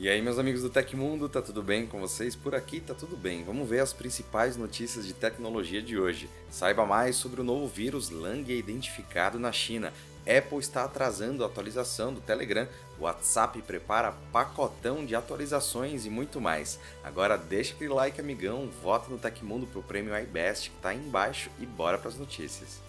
E aí, meus amigos do Tecmundo, tá tudo bem com vocês? Por aqui tá tudo bem. Vamos ver as principais notícias de tecnologia de hoje. Saiba mais sobre o novo vírus Lang identificado na China. Apple está atrasando a atualização do Telegram, WhatsApp prepara pacotão de atualizações e muito mais. Agora deixa aquele like, amigão, vota no Tecmundo pro prêmio iBest que tá aí embaixo e bora para as notícias.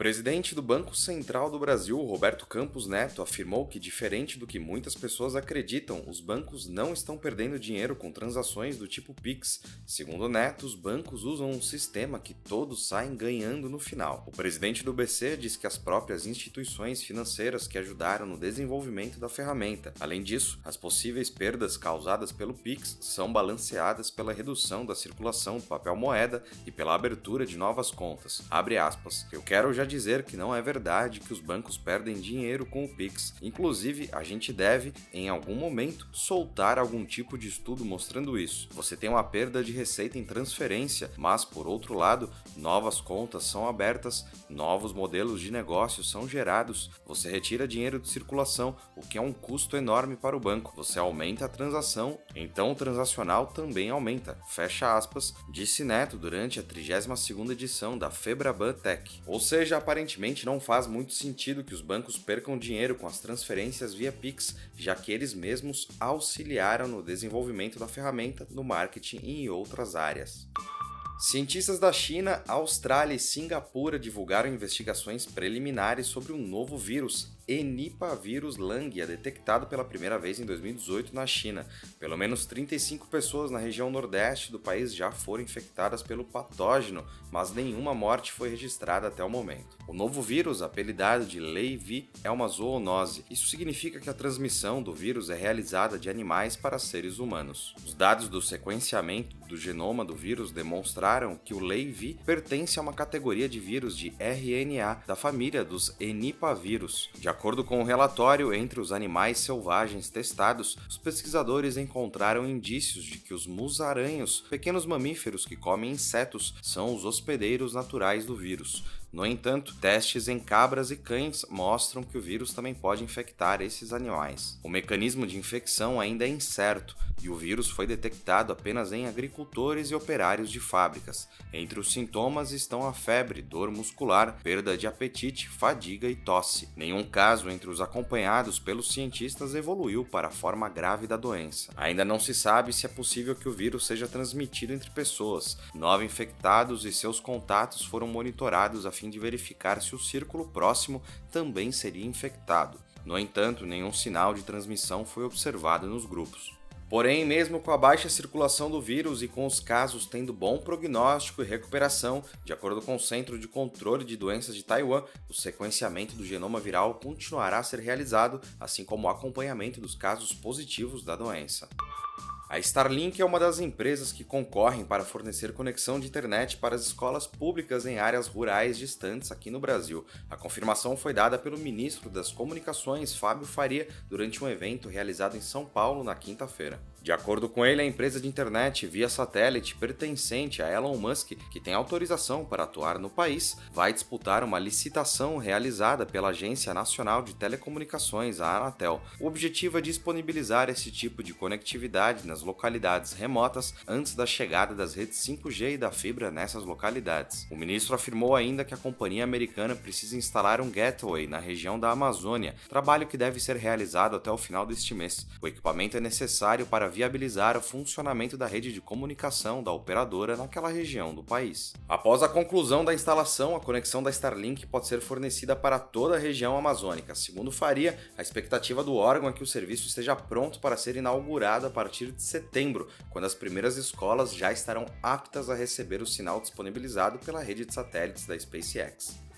Presidente do Banco Central do Brasil, Roberto Campos Neto, afirmou que, diferente do que muitas pessoas acreditam, os bancos não estão perdendo dinheiro com transações do tipo Pix. Segundo Neto, os bancos usam um sistema que todos saem ganhando no final. O presidente do BC diz que as próprias instituições financeiras que ajudaram no desenvolvimento da ferramenta. Além disso, as possíveis perdas causadas pelo Pix são balanceadas pela redução da circulação do papel moeda e pela abertura de novas contas. Abre aspas. Eu quero já dizer que não é verdade que os bancos perdem dinheiro com o Pix. Inclusive, a gente deve, em algum momento, soltar algum tipo de estudo mostrando isso. Você tem uma perda de receita em transferência, mas por outro lado, novas contas são abertas, novos modelos de negócio são gerados, você retira dinheiro de circulação, o que é um custo enorme para o banco. Você aumenta a transação, então o transacional também aumenta. Fecha aspas, disse Neto durante a 32ª edição da Febraban Tech. Ou seja, aparentemente não faz muito sentido que os bancos percam dinheiro com as transferências via Pix, já que eles mesmos auxiliaram no desenvolvimento da ferramenta, no marketing e em outras áreas. Cientistas da China, Austrália e Singapura divulgaram investigações preliminares sobre um novo vírus, Enipavírus Langia, detectado pela primeira vez em 2018 na China. Pelo menos 35 pessoas na região nordeste do país já foram infectadas pelo patógeno, mas nenhuma morte foi registrada até o momento. O novo vírus, apelidado de Leivi, é uma zoonose. Isso significa que a transmissão do vírus é realizada de animais para seres humanos. Os dados do sequenciamento do genoma do vírus demonstraram que o Leivi pertence a uma categoria de vírus de RNA da família dos Enipavírus. De acordo com o um relatório, entre os animais selvagens testados, os pesquisadores encontraram indícios de que os musaranhos, pequenos mamíferos que comem insetos, são os hospedeiros naturais do vírus. No entanto, testes em cabras e cães mostram que o vírus também pode infectar esses animais. O mecanismo de infecção ainda é incerto e o vírus foi detectado apenas em agricultores e operários de fábricas. Entre os sintomas estão a febre, dor muscular, perda de apetite, fadiga e tosse. Nenhum caso entre os acompanhados pelos cientistas evoluiu para a forma grave da doença. Ainda não se sabe se é possível que o vírus seja transmitido entre pessoas. Nove infectados e seus contatos foram monitorados a fim de verificar se o círculo próximo também seria infectado. No entanto, nenhum sinal de transmissão foi observado nos grupos. Porém, mesmo com a baixa circulação do vírus e com os casos tendo bom prognóstico e recuperação, de acordo com o Centro de Controle de Doenças de Taiwan, o sequenciamento do genoma viral continuará a ser realizado, assim como o acompanhamento dos casos positivos da doença. A Starlink é uma das empresas que concorrem para fornecer conexão de internet para as escolas públicas em áreas rurais distantes aqui no Brasil. A confirmação foi dada pelo ministro das Comunicações, Fábio Faria, durante um evento realizado em São Paulo na quinta-feira. De acordo com ele, a empresa de internet via satélite pertencente a Elon Musk, que tem autorização para atuar no país, vai disputar uma licitação realizada pela Agência Nacional de Telecomunicações, a Anatel. O objetivo é disponibilizar esse tipo de conectividade nas localidades remotas antes da chegada das redes 5G e da fibra nessas localidades. O ministro afirmou ainda que a companhia americana precisa instalar um gateway na região da Amazônia, trabalho que deve ser realizado até o final deste mês. O equipamento é necessário para viabilizar o funcionamento da rede de comunicação da operadora naquela região do país. Após a conclusão da instalação, a conexão da Starlink pode ser fornecida para toda a região amazônica. Segundo Faria, a expectativa do órgão é que o serviço esteja pronto para ser inaugurado a partir de setembro, quando as primeiras escolas já estarão aptas a receber o sinal disponibilizado pela rede de satélites da SpaceX.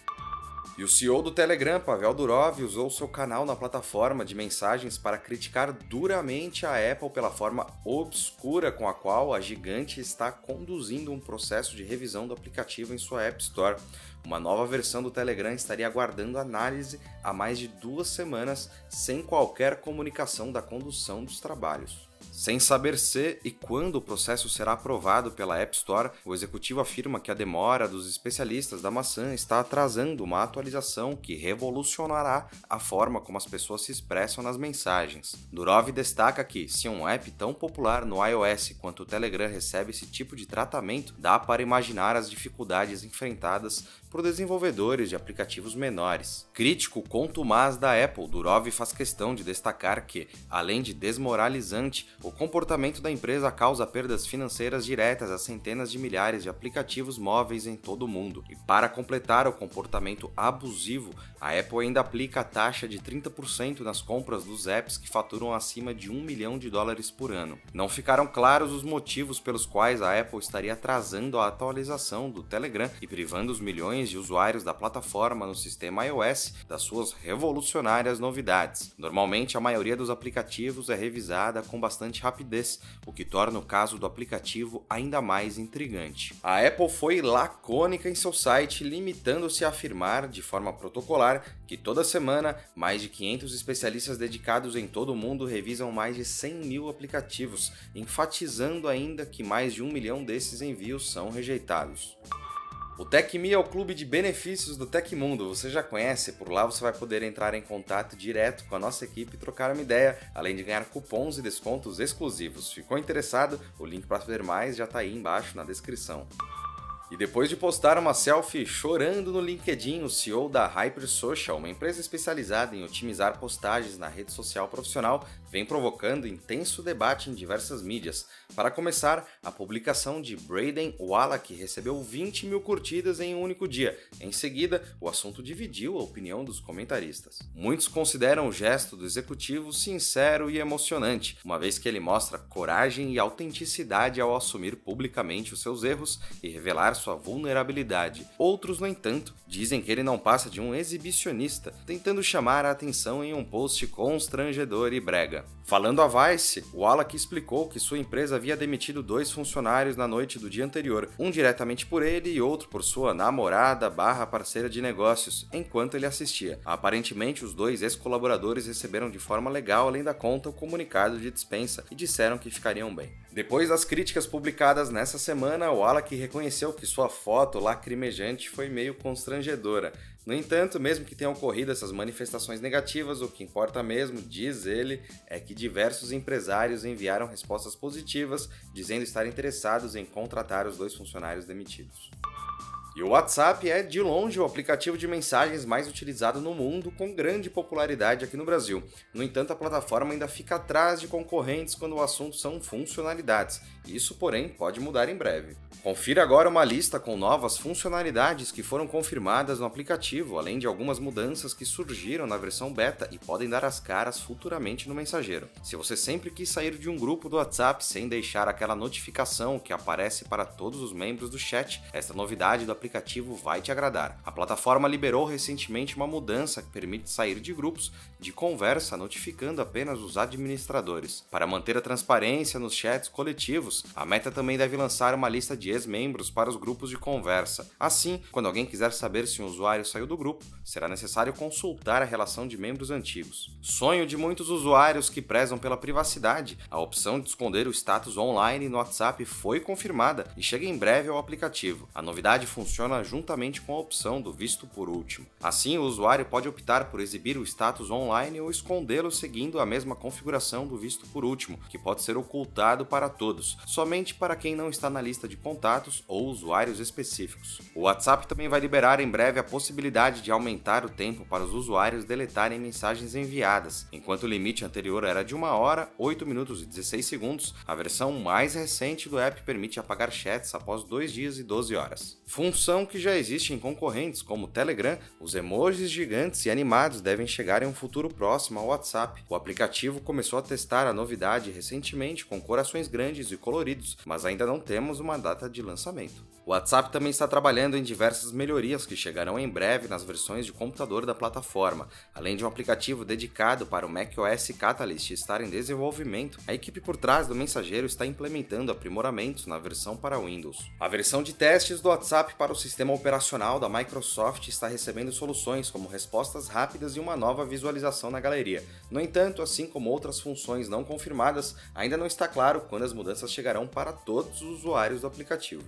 E o CEO do Telegram, Pavel Durov, usou seu canal na plataforma de mensagens para criticar duramente a Apple pela forma obscura com a qual a gigante está conduzindo um processo de revisão do aplicativo em sua App Store. Uma nova versão do Telegram estaria aguardando análise há mais de duas semanas, sem qualquer comunicação da condução dos trabalhos. Sem saber se e quando o processo será aprovado pela App Store, o executivo afirma que a demora dos especialistas da maçã está atrasando uma atualização que revolucionará a forma como as pessoas se expressam nas mensagens. Durov destaca que, se um app tão popular no iOS quanto o Telegram recebe esse tipo de tratamento, dá para imaginar as dificuldades enfrentadas por desenvolvedores de aplicativos menores. Crítico contumaz da Apple, Durov faz questão de destacar que, além de desmoralizante, o comportamento da empresa causa perdas financeiras diretas a centenas de milhares de aplicativos móveis em todo o mundo. E para completar o comportamento abusivo, a Apple ainda aplica a taxa de 30% nas compras dos apps que faturam acima de 1 milhão de dólares por ano. Não ficaram claros os motivos pelos quais a Apple estaria atrasando a atualização do Telegram e privando os milhões de usuários da plataforma no sistema iOS das suas revolucionárias novidades. Normalmente, a maioria dos aplicativos é revisada com bastante rapidez, o que torna o caso do aplicativo ainda mais intrigante. A Apple foi lacônica em seu site, limitando-se a afirmar, de forma protocolar, que toda semana mais de 500 especialistas dedicados em todo o mundo revisam mais de 100 mil aplicativos, enfatizando ainda que mais de um milhão desses envios são rejeitados. O TecMe é o clube de benefícios do Tecmundo. Você já conhece? Por lá você vai poder entrar em contato direto com a nossa equipe e trocar uma ideia, além de ganhar cupons e descontos exclusivos. Ficou interessado? O link para saber mais já está aí embaixo na descrição. E depois de postar uma selfie chorando no LinkedIn, o CEO da Hyper Social, uma empresa especializada em otimizar postagens na rede social profissional, vem provocando intenso debate em diversas mídias. Para começar, a publicação de Braden Wallach recebeu 20 mil curtidas em um único dia. Em seguida, o assunto dividiu a opinião dos comentaristas. Muitos consideram o gesto do executivo sincero e emocionante, uma vez que ele mostra coragem e autenticidade ao assumir publicamente os seus erros e revelar sua vulnerabilidade. Outros, no entanto, dizem que ele não passa de um exibicionista, tentando chamar a atenção em um post constrangedor e brega. Adiós. Falando a Vice, Wallach explicou que sua empresa havia demitido dois funcionários na noite do dia anterior, um diretamente por ele e outro por sua namorada barra parceira de negócios, enquanto ele assistia. Aparentemente, os dois ex-colaboradores receberam de forma legal, além da conta, o comunicado de dispensa e disseram que ficariam bem. Depois das críticas publicadas nessa semana, Wallach reconheceu que sua foto lacrimejante foi meio constrangedora. No entanto, mesmo que tenham ocorrido essas manifestações negativas, o que importa mesmo, diz ele, é que diversos empresários enviaram respostas positivas, dizendo estar interessados em contratar os dois funcionários demitidos. E o WhatsApp é, de longe, o aplicativo de mensagens mais utilizado no mundo, com grande popularidade aqui no Brasil. No entanto, a plataforma ainda fica atrás de concorrentes quando o assunto são funcionalidades. Isso, porém, pode mudar em breve. Confira agora uma lista com novas funcionalidades que foram confirmadas no aplicativo, além de algumas mudanças que surgiram na versão beta e podem dar as caras futuramente no mensageiro. Se você sempre quis sair de um grupo do WhatsApp sem deixar aquela notificação que aparece para todos os membros do chat, esta novidade do aplicativo vai te agradar. A plataforma liberou recentemente uma mudança que permite sair de grupos de conversa notificando apenas os administradores. Para manter a transparência nos chats coletivos, a Meta também deve lançar uma lista de ex-membros para os grupos de conversa. Assim, quando alguém quiser saber se um usuário saiu do grupo, será necessário consultar a relação de membros antigos. Sonho de muitos usuários que prezam pela privacidade, a opção de esconder o status online no WhatsApp foi confirmada e chega em breve ao aplicativo. A novidade funciona juntamente com a opção do visto por último. Assim, o usuário pode optar por exibir o status online ou escondê-lo seguindo a mesma configuração do visto por último, que pode ser ocultado para todos, somente para quem não está na lista de contatos ou usuários específicos. O WhatsApp também vai liberar em breve a possibilidade de aumentar o tempo para os usuários deletarem mensagens enviadas. Enquanto o limite anterior era de 1 hora, 8 minutos e 16 segundos, a versão mais recente do app permite apagar chats após 2 dias e 12 horas. Função que já existe em concorrentes como o Telegram, os emojis gigantes e animados devem chegar em um futuro próximo ao WhatsApp. O aplicativo começou a testar a novidade recentemente com corações grandes e coloridos, mas ainda não temos uma data de lançamento. O WhatsApp também está trabalhando em diversas melhorias que chegarão em breve nas versões de computador da plataforma. Além de um aplicativo dedicado para o macOS Catalyst estar em desenvolvimento, a equipe por trás do mensageiro está implementando aprimoramentos na versão para Windows. A versão de testes do WhatsApp para o sistema operacional da Microsoft está recebendo soluções como respostas rápidas e uma nova visualização na galeria. No entanto, assim como outras funções não confirmadas, ainda não está claro quando as mudanças chegarão para todos os usuários do aplicativo.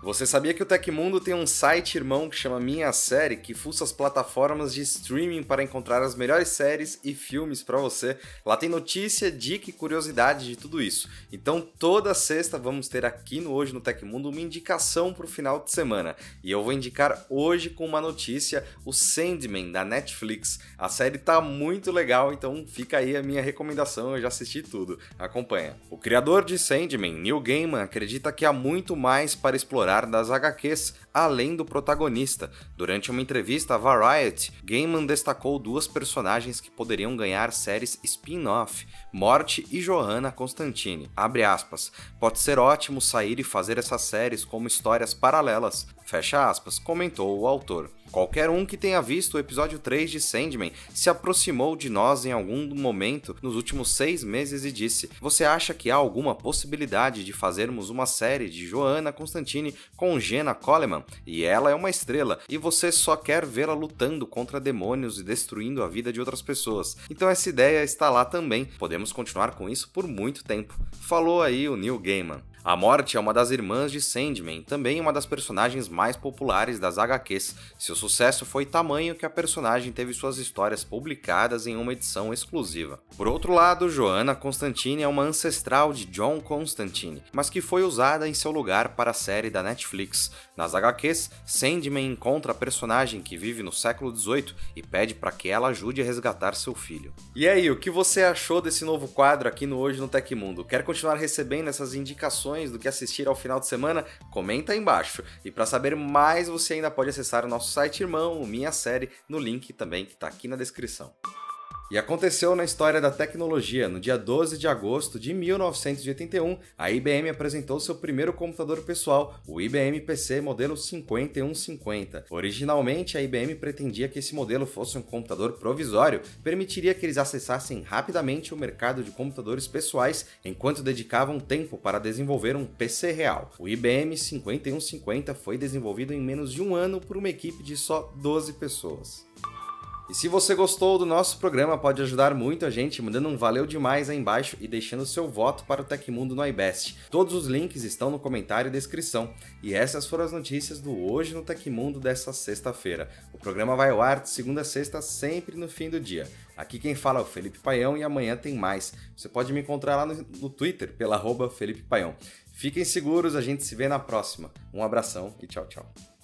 Você sabia que o Tecmundo tem um site irmão que chama Minha Série, que fuça as plataformas de streaming para encontrar as melhores séries e filmes para você? Lá tem notícia, dica e curiosidade de tudo isso. Então toda sexta vamos ter aqui no Hoje no Tecmundo uma indicação para o final de semana. E eu vou indicar hoje com uma notícia o Sandman da Netflix. A série tá muito legal, então fica aí a minha recomendação, eu já assisti tudo. Acompanha. O criador de Sandman, Neil Gaiman, acredita que há muito mais para explorar explorar das HQs, além do protagonista. Durante uma entrevista à Variety, Gaiman destacou duas personagens que poderiam ganhar séries spin-off, Morte e Johanna Constantine. Abre aspas. Pode ser ótimo sair e fazer essas séries como histórias paralelas. Fecha aspas, comentou o autor. Qualquer um que tenha visto o episódio 3 de Sandman se aproximou de nós em algum momento nos últimos seis meses e disse: Você acha que há alguma possibilidade de fazermos uma série de Joanna Constantine com Jenna Coleman? E ela é uma estrela, e você só quer vê-la lutando contra demônios e destruindo a vida de outras pessoas. Então essa ideia está lá também. Podemos continuar com isso por muito tempo. Falou aí o Neil Gaiman. A Morte é uma das irmãs de Sandman, também uma das personagens mais populares das HQs. Seu sucesso foi tamanho que a personagem teve suas histórias publicadas em uma edição exclusiva. Por outro lado, Joanna Constantine é uma ancestral de John Constantine, mas que foi usada em seu lugar para a série da Netflix. Nas HQs, Sandman encontra a personagem que vive no século XVIII e pede para que ela ajude a resgatar seu filho. E aí, o que você achou desse novo quadro aqui no Hoje no Tecmundo? Quer continuar recebendo essas indicações? do que assistir ao final de semana? Comenta aí embaixo. E para saber mais, você ainda pode acessar o nosso site irmão, Minha Série, no link também que está aqui na descrição. E aconteceu na história da tecnologia. No dia 12 de agosto de 1981, a IBM apresentou seu primeiro computador pessoal, o IBM PC modelo 5150. Originalmente, a IBM pretendia que esse modelo fosse um computador provisório, permitiria que eles acessassem rapidamente o mercado de computadores pessoais enquanto dedicavam tempo para desenvolver um PC real. O IBM 5150 foi desenvolvido em menos de um ano por uma equipe de só 12 pessoas. E se você gostou do nosso programa, pode ajudar muito a gente mandando um valeu demais aí embaixo e deixando seu voto para o Tecmundo no iBest. Todos os links estão no comentário e descrição. E essas foram as notícias do Hoje no Tecmundo dessa sexta-feira. O programa vai ao ar de segunda a sexta, sempre no fim do dia. Aqui quem fala é o Felipe Paião e amanhã tem mais. Você pode me encontrar lá no, no Twitter, pela arroba Felipe Paião. Fiquem seguros, a gente se vê na próxima. Um abração e tchau, tchau.